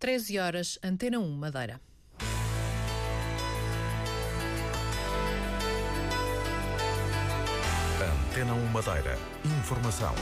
13 horas, Antena 1, Madeira. Antena 1 Madeira. Informação.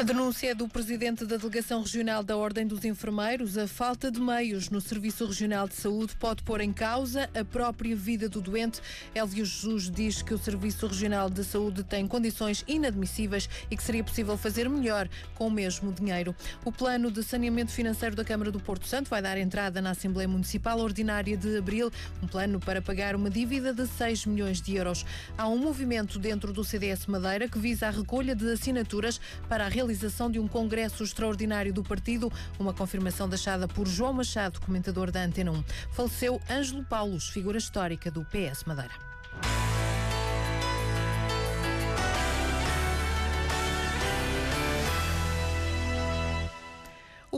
A denúncia é do presidente da Delegação Regional da Ordem dos Enfermeiros. A falta de meios no Serviço Regional de Saúde pode pôr em causa a própria vida do doente. Elvio Jesus diz que o Serviço Regional de Saúde tem condições inadmissíveis e que seria possível fazer melhor com o mesmo dinheiro. O plano de saneamento financeiro da Câmara do Porto Santo vai dar entrada na Assembleia Municipal Ordinária de Abril, um plano para pagar uma dívida de 6 milhões de euros. Há um movimento dentro do CDS Madeira que visa a recolha de assinaturas para a realização realização de um congresso extraordinário do partido, uma confirmação deixada por João Machado, comentador da Antena 1. Faleceu Ângelo Paulos, figura histórica do PS Madeira.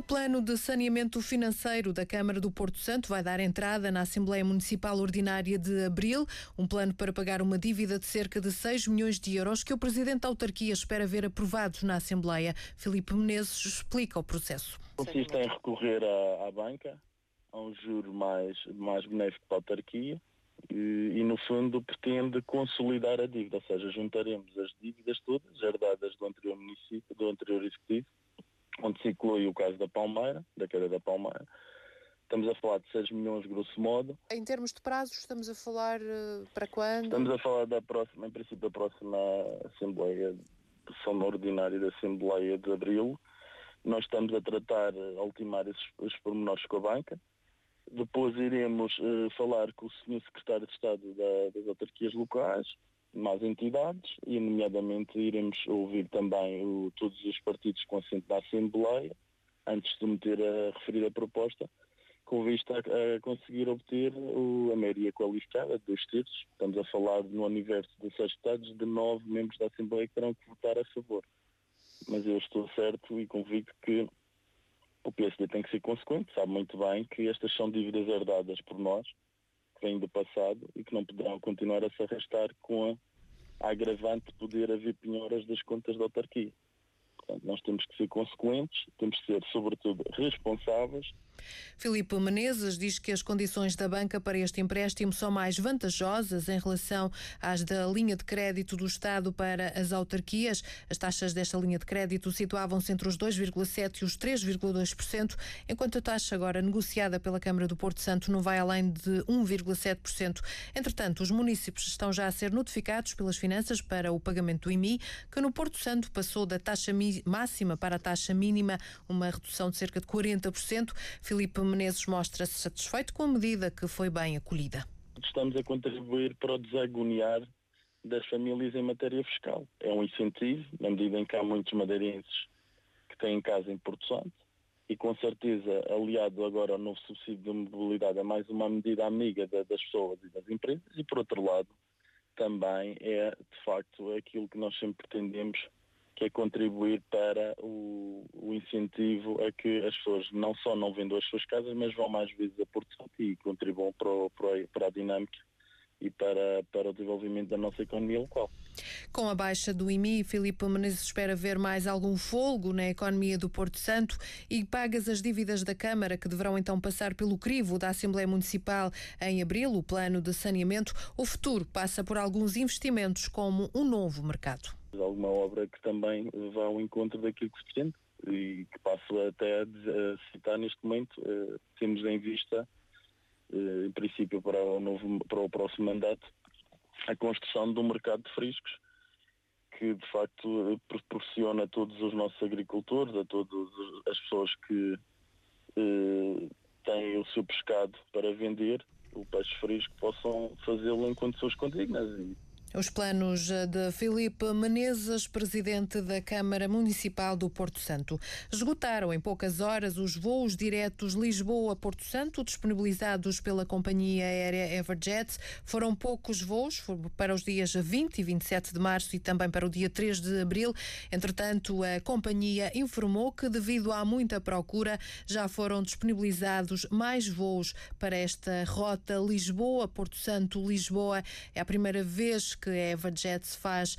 O plano de saneamento financeiro da Câmara do Porto Santo vai dar entrada na Assembleia Municipal Ordinária de abril, um plano para pagar uma dívida de cerca de 6 milhões de euros que o Presidente da Autarquia espera ver aprovados na Assembleia. Filipe Menezes explica o processo. Consiste em recorrer à, à banca, a um juro mais, mais benéfico para a autarquia e, e, no fundo pretende consolidar a dívida, ou seja, juntaremos as dívidas todas herdadas do anterior município, do anterior executivo onde se inclui o caso da Palmeira, da queda da Palmeira. Estamos a falar de 6 milhões, grosso modo. Em termos de prazos, estamos a falar uh, para quando? Estamos a falar da próxima, em princípio, da próxima Assembleia, sessão ordinária da Assembleia de Abril. Nós estamos a tratar, a ultimar esses, os pormenores com a banca. Depois iremos uh, falar com o Sr. Secretário de Estado da, das autarquias locais mais entidades e, nomeadamente, iremos ouvir também o, todos os partidos assento da Assembleia antes de meter a referida proposta, com vista a, a conseguir obter o, a maioria qualificada de dois terços. Estamos a falar no universo de seis estados de nove membros da Assembleia que terão que votar a favor. Mas eu estou certo e convicto que o PSD tem que ser consequente, sabe muito bem que estas são dívidas herdadas por nós, vêm do passado e que não poderão continuar a se arrastar com a agravante de poder haver penhoras das contas da autarquia. Portanto, nós temos que ser consequentes, temos que ser, sobretudo, responsáveis Filipe Menezes diz que as condições da banca para este empréstimo são mais vantajosas em relação às da linha de crédito do Estado para as autarquias. As taxas desta linha de crédito situavam-se entre os 2,7% e os 3,2%, enquanto a taxa agora negociada pela Câmara do Porto Santo não vai além de 1,7%. Entretanto, os municípios estão já a ser notificados pelas finanças para o pagamento do IMI, que no Porto Santo passou da taxa máxima para a taxa mínima, uma redução de cerca de 40%. Filipe Menezes mostra-se satisfeito com a medida que foi bem acolhida. Estamos a contribuir para o desagoniar das famílias em matéria fiscal. É um incentivo, na medida em que há muitos madeirenses que têm casa em Porto Santo, e com certeza, aliado agora ao novo subsídio de mobilidade, é mais uma medida amiga das pessoas e das empresas, e por outro lado, também é de facto aquilo que nós sempre pretendemos que é contribuir para o, o, incentivo a que as pessoas não só não vendam as suas casas, mas vão mais vezes a Porto Santo e contribuam para, o, para a dinâmica e para, para o desenvolvimento da nossa economia local. Com a baixa do IMI, Filipe Menezes espera ver mais algum folgo na economia do Porto Santo e pagas as dívidas da Câmara, que deverão então passar pelo crivo da Assembleia Municipal em abril, o plano de saneamento. O futuro passa por alguns investimentos, como um novo mercado. Alguma obra que também vá ao encontro daquilo que se pretende e que passo até a citar neste momento. Eh, temos em vista, em princípio, para o, novo, para o próximo mandato, a construção de um mercado de friscos que de facto proporciona a todos os nossos agricultores, a todas as pessoas que eh, têm o seu pescado para vender, o peixe fresco, possam fazê-lo em condições condignas. E os planos de Filipe Menezes, presidente da Câmara Municipal do Porto Santo. Esgotaram em poucas horas os voos diretos Lisboa-Porto Santo, disponibilizados pela companhia aérea Everjet. Foram poucos voos para os dias 20 e 27 de março e também para o dia 3 de abril. Entretanto, a companhia informou que, devido à muita procura, já foram disponibilizados mais voos para esta rota Lisboa-Porto Santo-Lisboa. É a primeira vez que a EverJet faz uh,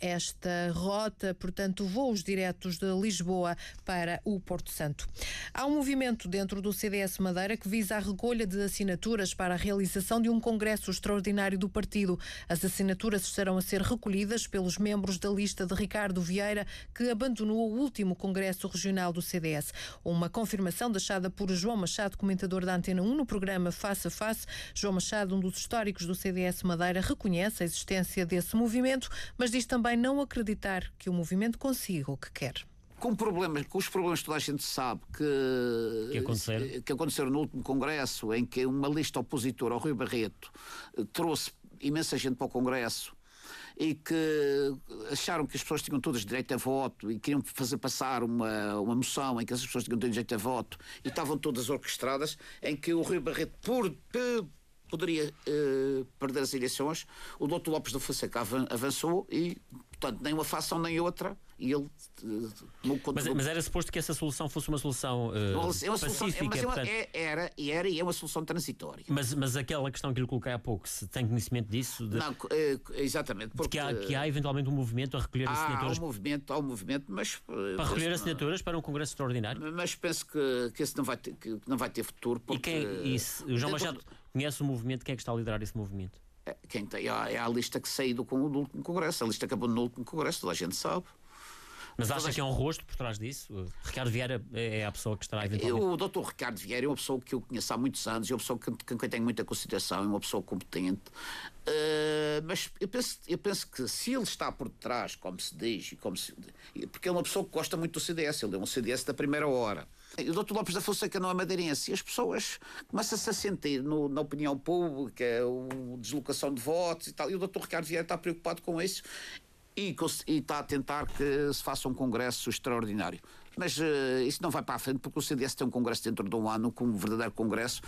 esta rota, portanto, voos diretos de Lisboa para o Porto Santo. Há um movimento dentro do CDS Madeira que visa a recolha de assinaturas para a realização de um congresso extraordinário do partido. As assinaturas estarão a ser recolhidas pelos membros da lista de Ricardo Vieira, que abandonou o último congresso regional do CDS. Uma confirmação deixada por João Machado, comentador da Antena 1, no programa Face a Face. João Machado, um dos históricos do CDS Madeira, reconhece a existência desse movimento, mas diz também não acreditar que o movimento consiga o que quer com problemas, com os problemas que toda a gente sabe que, que, aconteceram. que aconteceram no último Congresso, em que uma lista opositora ao Rui Barreto eh, trouxe imensa gente para o Congresso e que acharam que as pessoas tinham todas direito a voto e queriam fazer passar uma, uma moção em que as pessoas tinham direito a voto e estavam todas orquestradas, em que o Rui Barreto, por, por poderia uh, perder as eleições, o Dr. Lopes da Fonseca avançou e, portanto, nem uma fação nem outra, e ele uh, mas, mas, era suposto que essa solução fosse uma solução uh, é uma pacífica. Solução, é, mas é portanto... é, era, e era e é uma solução transitória. Mas, mas aquela questão que lhe coloquei há pouco, se tem conhecimento disso? De... Não, exatamente. Porque que há, que há eventualmente um movimento a recolher há, assinaturas. Há um movimento, há um movimento, mas. Para recolher assinaturas para um Congresso Extraordinário? Mas penso que, que esse não vai ter, que não vai ter futuro. Porque, e quem, isso, o João Machado conhece o movimento, quem é que está a liderar esse movimento? É, quem tem, é, a, é lista que saiu do, do último Congresso, a lista que acabou no último Congresso, toda a gente sabe. Mas acha que é um rosto por trás disso? Ricardo Vieira é a pessoa que estará eventualmente... O doutor Ricardo Vieira é uma pessoa que eu conheço há muitos anos, é uma pessoa com quem tenho muita consideração, é uma pessoa competente. Uh, mas eu penso, eu penso que se ele está por trás, como se diz, como se, porque é uma pessoa que gosta muito do CDS, ele é um CDS da primeira hora. O doutor Lopes da Fonseca não é madeirense e as pessoas começam-se a sentir no, na opinião pública, a deslocação de votos e tal. E o doutor Ricardo Vieira está preocupado com isso e, e, está a tentar que se faça um congresso extraordinário. Mas uh, isso não vai para a frente porque o CDS tem um congresso dentro de um ano, com um verdadeiro congresso.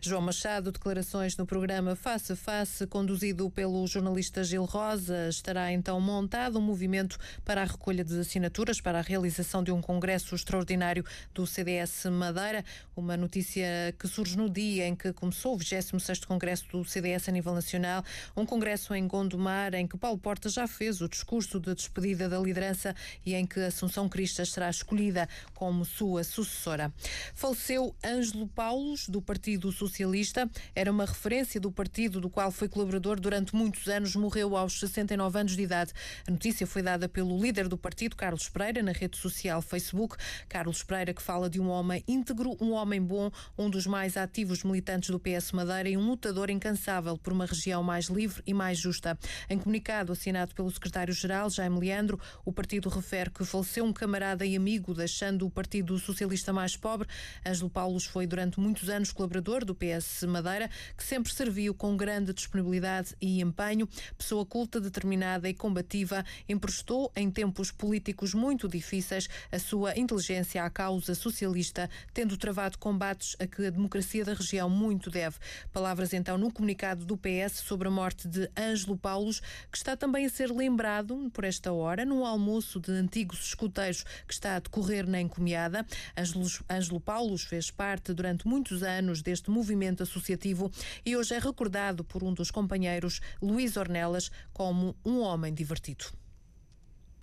João Machado, declarações no programa Face a Face, conduzido pelo jornalista Gil Rosa. Estará então montado um movimento para a recolha de assinaturas para a realização de um congresso extraordinário do CDS Madeira. Uma notícia que surge no dia em que começou o 26º Congresso do CDS a nível nacional. Um congresso em Gondomar em que Paulo Porta já fez o discurso de despedida da liderança e em que Assunção Cristas será escolhida como sua sucessora. Faleceu Ângelo Paulos, do Partido Partido Socialista. Era uma referência do partido do qual foi colaborador durante muitos anos. Morreu aos 69 anos de idade. A notícia foi dada pelo líder do partido, Carlos Pereira, na rede social Facebook. Carlos Pereira, que fala de um homem íntegro, um homem bom, um dos mais ativos militantes do PS Madeira e um lutador incansável por uma região mais livre e mais justa. Em comunicado assinado pelo secretário-geral, Jaime Leandro, o partido refere que faleceu um camarada e amigo, deixando o Partido Socialista mais pobre. Ângelo Paulos foi durante muitos anos colaborador do PS Madeira, que sempre serviu com grande disponibilidade e empenho. Pessoa culta, determinada e combativa, emprestou em tempos políticos muito difíceis a sua inteligência à causa socialista, tendo travado combates a que a democracia da região muito deve. Palavras então no comunicado do PS sobre a morte de Ângelo Paulos, que está também a ser lembrado por esta hora num almoço de antigos escuteiros que está a decorrer na encomiada. Ângelo, Ângelo Paulos fez parte durante muitos anos deste movimento associativo e hoje é recordado por um dos companheiros, Luís Ornelas, como um homem divertido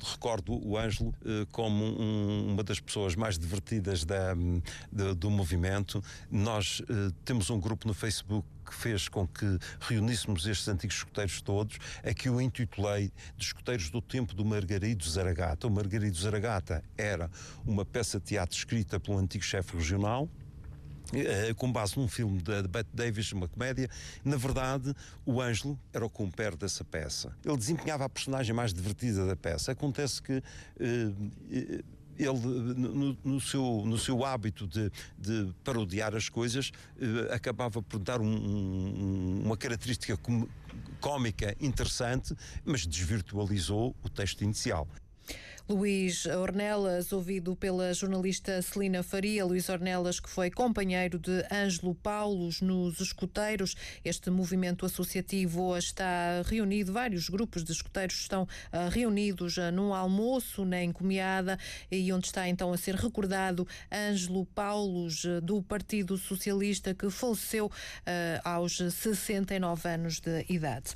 recordo o Ângelo eh, como um, uma das pessoas mais divertidas da, do movimento. Nós eh, temos um grupo no Facebook que fez com que reuníssemos estes antigos escuteiros todos, a que eu intitulei de Escuteiros do Tempo do Margarido Zaragata. O Margarido Zaragata era uma peça de teatro escrita pelo antigo chefe regional, eh, com base num filme de Bette Davis, uma comédia. Na verdade, o Ângelo era o compère dessa peça. Ele desempenhava a personagem mais divertida da peça. Acontece que. Uh, ele, no, no, seu, no seu hábito de, de parodiar as coisas, uh, acabava por dar um, um, uma característica cómica interessante, mas desvirtualizou o texto inicial. Luís Ornelas, ouvido pela jornalista Celina Faria, Luís Ornelas, que foi companheiro de Ângelo Paulos nos escuteiros. Este movimento associativo está reunido, vários grupos de escuteiros estão uh, reunidos uh, num almoço na Encomiada e onde está então a ser recordado Ângelo Paulos, uh, do Partido Socialista, que faleceu aos 69 anos de idade.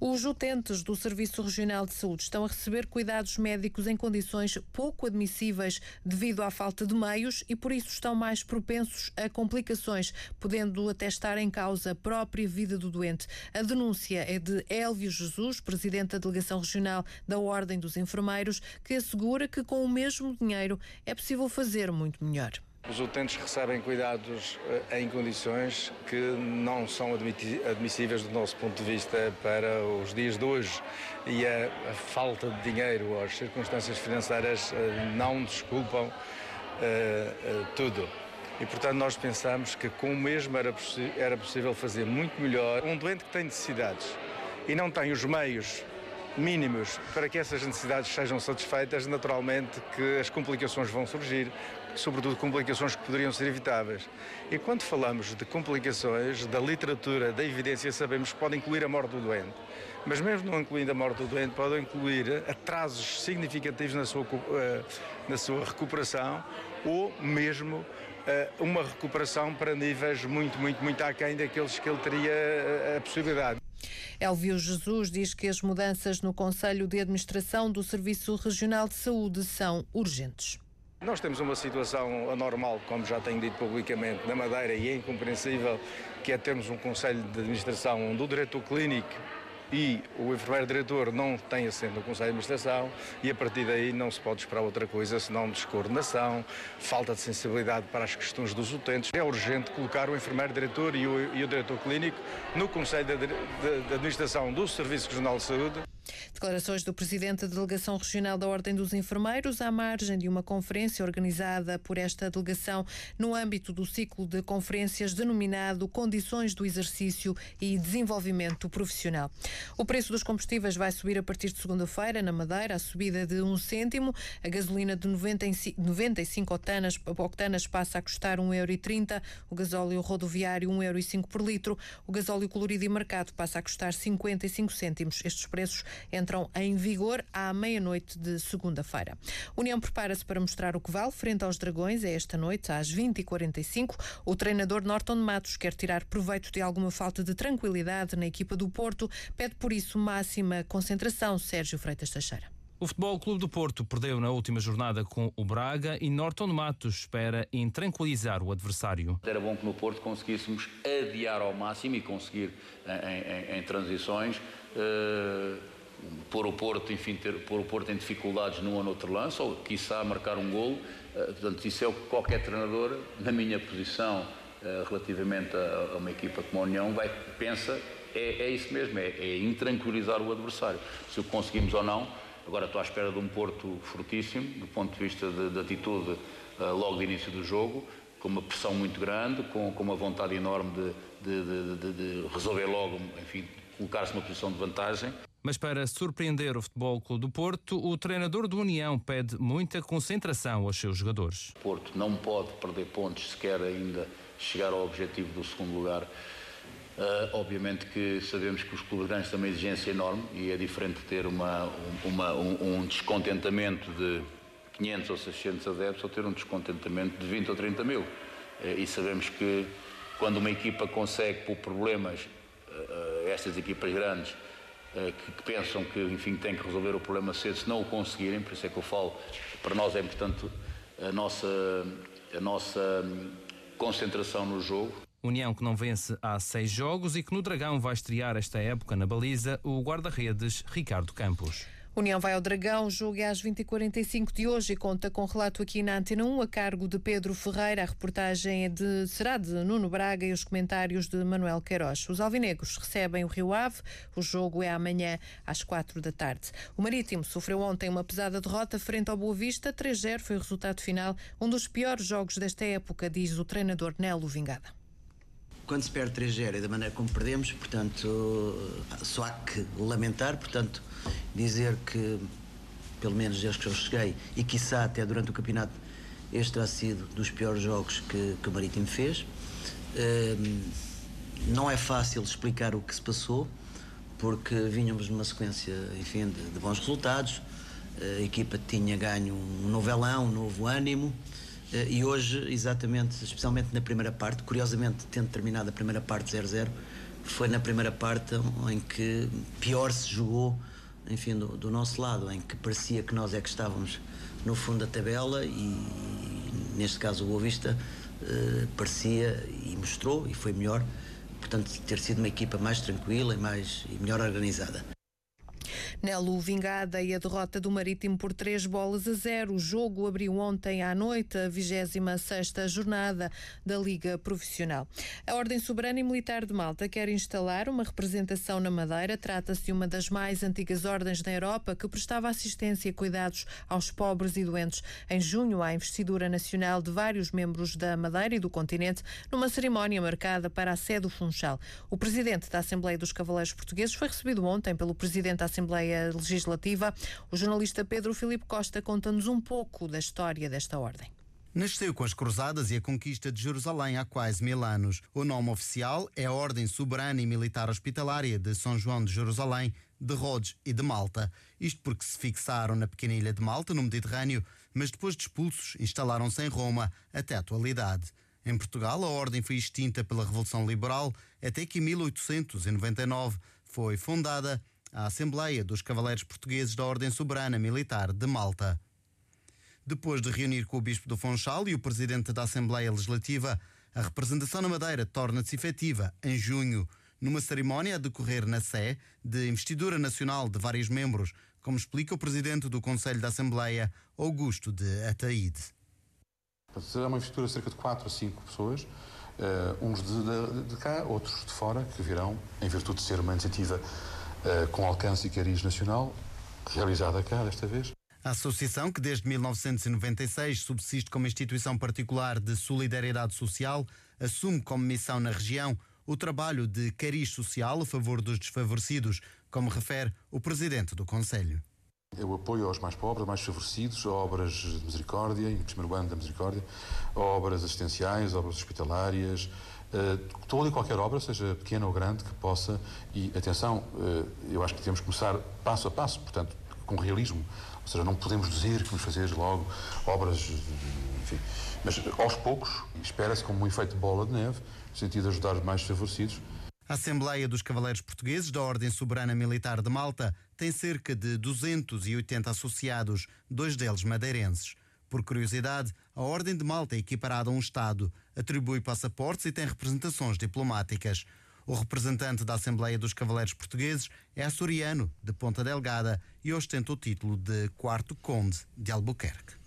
Os utentes do Serviço Regional de Saúde estão a receber cuidados médicos em condições pouco admissíveis devido à falta de meios e por isso estão mais propensos a complicações, podendo até estar em causa a própria vida do doente. A denúncia é de Elvio Jesus, presidente da Delegação Regional da Ordem dos Enfermeiros, que assegura que com o mesmo dinheiro é possível fazer muito melhor. Os utentes recebem cuidados eh, em condições que não são admissíveis do nosso ponto de vista para os dias de hoje e a, falta de dinheiro ou as circunstâncias financeiras eh, não desculpam uh, tudo. E, portanto, nós pensamos que com o mesmo era, era possível fazer muito melhor. Um doente que tem necessidades e não tem os meios mínimos para que essas necessidades sejam satisfeitas, naturalmente que as complicações vão surgir, sobretudo complicações que poderiam ser evitáveis. E quando falamos de complicações, da literatura, da evidência, sabemos que pode incluir a morte do doente. Mas mesmo não incluindo a morte do doente, pode incluir atrasos significativos na sua, eh, na sua recuperação ou mesmo eh, uma recuperação para níveis muito, muito, muito aquém daqueles que ele teria eh, a possibilidade. Elvio Jesus diz que as mudanças no Conselho de Administração do Serviço Regional de Saúde são urgentes. Nós temos uma situação anormal, como já tenho dito publicamente, na Madeira e é incompreensível, que é termos um Conselho de Administração onde o diretor clínico e o enfermeiro diretor não tem assento no Conselho de Administração e a partir daí não se pode esperar outra coisa senão descoordenação, falta de sensibilidade para as questões dos utentes. É urgente colocar o enfermeiro diretor e o, e o diretor clínico no Conselho de, de, de Administração do Serviço Regional de Saúde Declarações do presidente da Delegação Regional da Ordem dos Enfermeiros à margem de uma conferência organizada por esta delegação no âmbito do ciclo de conferências denominado Condições do Exercício e Desenvolvimento Profissional. O preço dos combustíveis vai subir a partir de segunda-feira na Madeira, a subida de um cêntimo. A gasolina de 95, 95 octanas, octanas passa a custar 1,30€, o gasóleo rodoviário 1,05€ por litro, o gasóleo colorido e marcado passa a custar 55 cêntimos. Estes preços entram em vigor à meia-noite de segunda-feira. União prepara-se para mostrar o que vale frente aos Dragões. É esta noite, às 20h45. O treinador Norton Matos quer tirar proveito de alguma falta de tranquilidade na equipa do Porto. Pede por isso máxima concentração. Sérgio Freitas Teixeira. O Futebol Clube do Porto perdeu na última jornada com o Braga e Norton Matos espera em tranquilizar o adversário. Era bom que no Porto conseguíssemos adiar ao máximo e conseguir em, em, em transições uh, pôr o Porto, enfim, ter, pôr o Porto em dificuldades num ou noutro lance, ou quiçá marcar um golo. Uh, portanto, isso é o que qualquer treinador, na minha posição, uh, relativamente a, uma equipa como a União, vai, pensa, é, é isso mesmo, é, é intranquilizar o adversário. Se o conseguimos ou não, agora estou à espera de um Porto fortíssimo, do ponto de vista de, de atitude, uh, logo de início do jogo, com uma pressão muito grande, com, com uma vontade enorme de, de, de, de resolver logo, enfim, colocar-se numa posição de vantagem. Mas para surpreender o Futebol Clube do Porto, o treinador do União pede muita concentração aos seus jogadores. O Porto não pode perder pontos se quer ainda chegar ao objetivo do segundo lugar. Uh, obviamente que sabemos que os clubes grandes têm uma exigência enorme e é diferente ter uma, uma, um, um, descontentamento de 500 ou 600 adeptos ou ter um descontentamento de 20 ou 30 mil. Uh, e sabemos que quando uma equipa consegue, por problemas, uh, estas equipas grandes, que, que, pensam que, enfim, têm que resolver o problema cedo, se não o conseguirem, por isso é que eu falo, para nós é importante a nossa, a nossa hum, concentração no jogo. União que não vence há seis jogos e que no Dragão vai estrear esta época na baliza o guarda-redes Ricardo Campos. União vai ao Dragão, jogo é às 20h45 de hoje e conta com relato aqui na Antena 1 a cargo de Pedro Ferreira. A reportagem é de, será de Nuno Braga e os comentários de Manuel Queiroz. Os alvinegros recebem o Rio Ave. O jogo é amanhã às 4 da tarde. O Marítimo sofreu ontem uma pesada derrota frente ao Boa Vista. 3-0 foi o resultado final. Um dos piores jogos desta época, diz o treinador Nelo Vingada quando se perde 3-0 e da maneira como perdemos, portanto, só há que lamentar, portanto, dizer que pelo menos desde que eu cheguei, e quiçá até durante o campeonato, este terá sido dos piores jogos que, que o Marítimo fez. Uh, não é fácil explicar o que se passou, porque vínhamos numa sequência, enfim, de, de bons resultados. A equipa tinha ganho um novelão, um novo ânimo. Eh, e hoje, exatamente, especialmente na primeira parte, curiosamente, tendo terminado a primeira parte 0-0, foi na primeira parte em que pior se jogou, enfim, do, do, nosso lado, em que parecia que nós é que estávamos no fundo da tabela e, neste caso, o Boa Vista eh, parecia e mostrou, e foi melhor, portanto, ter sido uma equipa mais tranquila e, mais, e melhor organizada. Nelo Vingada e a derrota do Marítimo por três bolas a zero. O jogo abriu ontem à noite a 26 jornada da Liga Profissional. A Ordem Soberana e Militar de Malta quer instalar uma representação na Madeira. Trata-se de uma das mais antigas ordens na Europa que prestava assistência e cuidados aos pobres e doentes. Em junho, há investidura nacional de vários membros da Madeira e do continente numa cerimónia marcada para a sede do Funchal. O presidente da Assembleia dos Cavaleiros Portugueses foi recebido ontem pelo presidente da Assembleia Assembleia Legislativa. O jornalista Pedro Filipe Costa conta-nos um pouco da história desta ordem. Nasceu com as Cruzadas e a conquista de Jerusalém há quase mil anos. O nome oficial é a Ordem Soberana e Militar Hospitalária de São João de Jerusalém, de Rhodes e de Malta. Isto porque se fixaram na pequena ilha de Malta, no Mediterrâneo, mas depois de expulsos, instalaram-se em Roma até a atualidade. Em Portugal, a ordem foi extinta pela Revolução Liberal até que em 1899 foi fundada à Assembleia dos Cavaleiros Portugueses da Ordem Soberana Militar de Malta. Depois de reunir com o Bispo do Funchal e o Presidente da Assembleia Legislativa, a representação na Madeira torna-se efetiva em junho, numa cerimónia a decorrer na Sé de investidura nacional de vários membros, como explica o Presidente do Conselho da Assembleia, Augusto de Ataíde. Será uma investidura de cerca de 4 a 5 pessoas, uh, uns de, de, de cá, outros de fora, que virão, em virtude de ser uma iniciativa com alcance e cariz nacional, realizada cá desta vez. A associação, que desde 1996 subsiste como instituição particular de solidariedade social, assume como missão na região o trabalho de cariz social a favor dos desfavorecidos, como refere o presidente do Conselho. O apoio aos mais pobres, mais favorecidos, a obras de misericórdia, em primeiro ano da misericórdia, a obras assistenciais, obras hospitalárias, uh, toda e qualquer obra, seja pequena ou grande, que possa, e atenção, uh, eu acho que temos que começar passo a passo, portanto, com realismo, ou seja, não podemos dizer que vamos fazer logo obras, enfim, mas aos poucos, espera-se como um efeito de bola de neve, no sentido de ajudar os mais favorecidos, a Assembleia dos Cavaleiros Portugueses da Ordem Soberana Militar de Malta tem cerca de 280 associados, dois deles madeirenses. Por curiosidade, a Ordem de Malta é equiparada a um Estado, atribui passaportes e tem representações diplomáticas. O representante da Assembleia dos Cavaleiros Portugueses é açoriano, de Ponta Delgada, e ostenta o título de Quarto Conde de Albuquerque.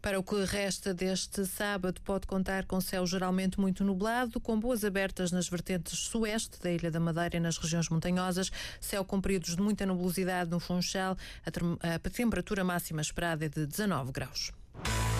Para o que resta deste sábado, pode contar com céu geralmente muito nublado, com boas abertas nas vertentes sueste da Ilha da Madeira e nas regiões montanhosas, céu com períodos de muita nubosidade no Funchal, a, a temperatura máxima esperada é de 19 graus. Bye.